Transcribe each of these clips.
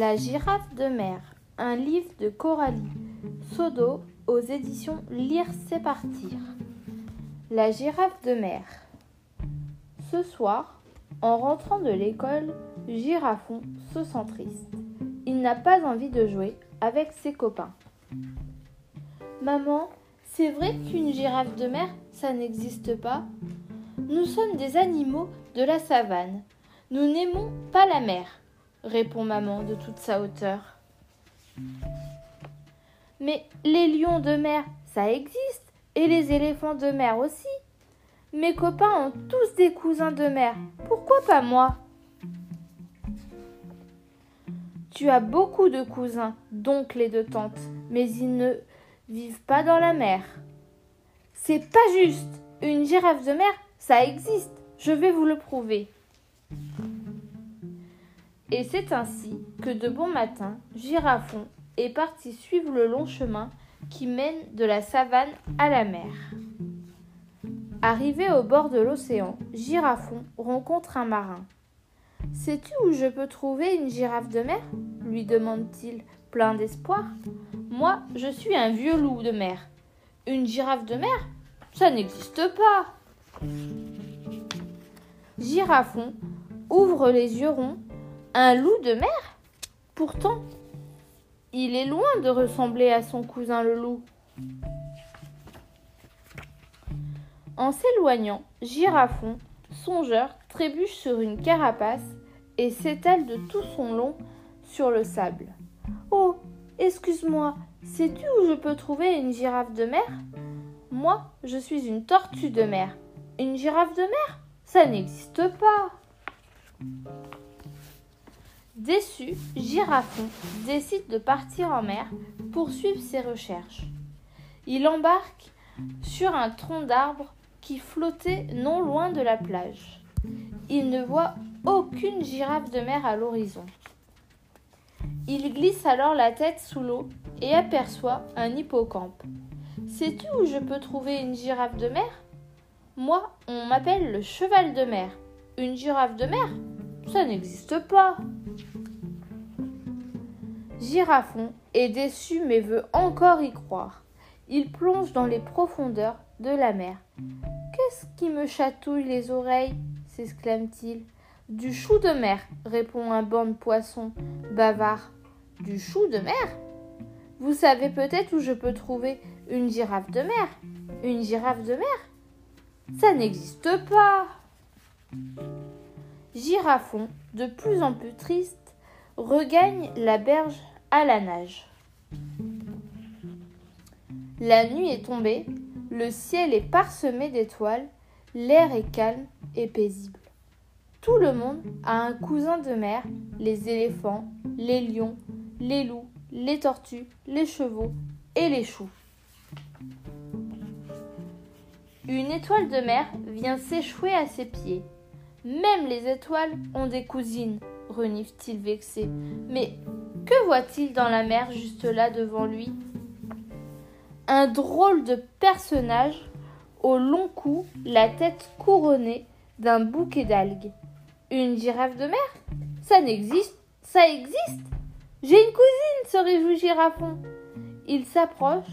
La girafe de mer, un livre de Coralie Sodo aux éditions Lire c'est partir. La girafe de mer. Ce soir, en rentrant de l'école, Girafon se sent triste. Il n'a pas envie de jouer avec ses copains. Maman, c'est vrai qu'une girafe de mer, ça n'existe pas? Nous sommes des animaux de la savane. Nous n'aimons pas la mer, répond maman de toute sa hauteur. Mais les lions de mer, ça existe, et les éléphants de mer aussi. Mes copains ont tous des cousins de mer. Pourquoi pas moi? Tu as beaucoup de cousins, d'oncles et de tantes, mais ils ne vivent pas dans la mer. C'est pas juste. Une girafe de mer, ça existe. Je vais vous le prouver. Et c'est ainsi que de bon matin, Girafon est parti suivre le long chemin qui mène de la savane à la mer. Arrivé au bord de l'océan, Girafon rencontre un marin. Sais-tu où je peux trouver une girafe de mer? lui demande-t-il, plein d'espoir. Moi, je suis un vieux loup de mer. Une girafe de mer Ça n'existe pas. Girafon ouvre les yeux ronds. Un loup de mer Pourtant, il est loin de ressembler à son cousin le loup. En s'éloignant, Girafon, songeur, trébuche sur une carapace et s'étale de tout son long sur le sable. Oh, excuse-moi, sais-tu où je peux trouver une girafe de mer? Moi, je suis une tortue de mer. Une girafe de mer? Ça n'existe pas. Déçu, Girafon décide de partir en mer pour suivre ses recherches. Il embarque sur un tronc d'arbre qui flottait non loin de la plage. Il ne voit aucune girafe de mer à l'horizon. Il glisse alors la tête sous l'eau et aperçoit un hippocampe. Sais-tu où je peux trouver une girafe de mer? Moi, on m'appelle le cheval de mer. Une girafe de mer? Ça n'existe pas. Girafon est déçu mais veut encore y croire. Il plonge dans les profondeurs de la mer. Qu'est-ce qui me chatouille les oreilles? s'exclame-t-il. Du chou de mer, répond un banc de poissons bavard. Du chou de mer? Vous savez peut-être où je peux trouver une girafe de mer Une girafe de mer? Ça n'existe pas Girafon, de plus en plus triste, regagne la berge à la nage. La nuit est tombée, le ciel est parsemé d'étoiles, l'air est calme et paisible. Tout le monde a un cousin de mer, les éléphants, les lions, les loups, les tortues, les chevaux et les choux. Une étoile de mer vient s'échouer à ses pieds. Même les étoiles ont des cousines, renifle-t-il vexé. Mais que voit-il dans la mer juste là devant lui? Un drôle de personnage au long cou, la tête couronnée d'un bouquet d'algues. Une girafe de mer? Ça n'existe, ça existe j'ai une cousine, se réjouit Girafon. Il s'approche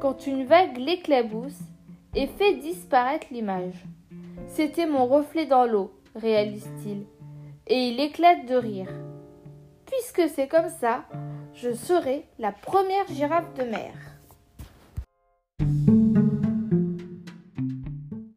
quand une vague l'éclabousse et fait disparaître l'image. C'était mon reflet dans l'eau, réalise-t-il, et il éclate de rire. Puisque c'est comme ça, je serai la première girafe de mer.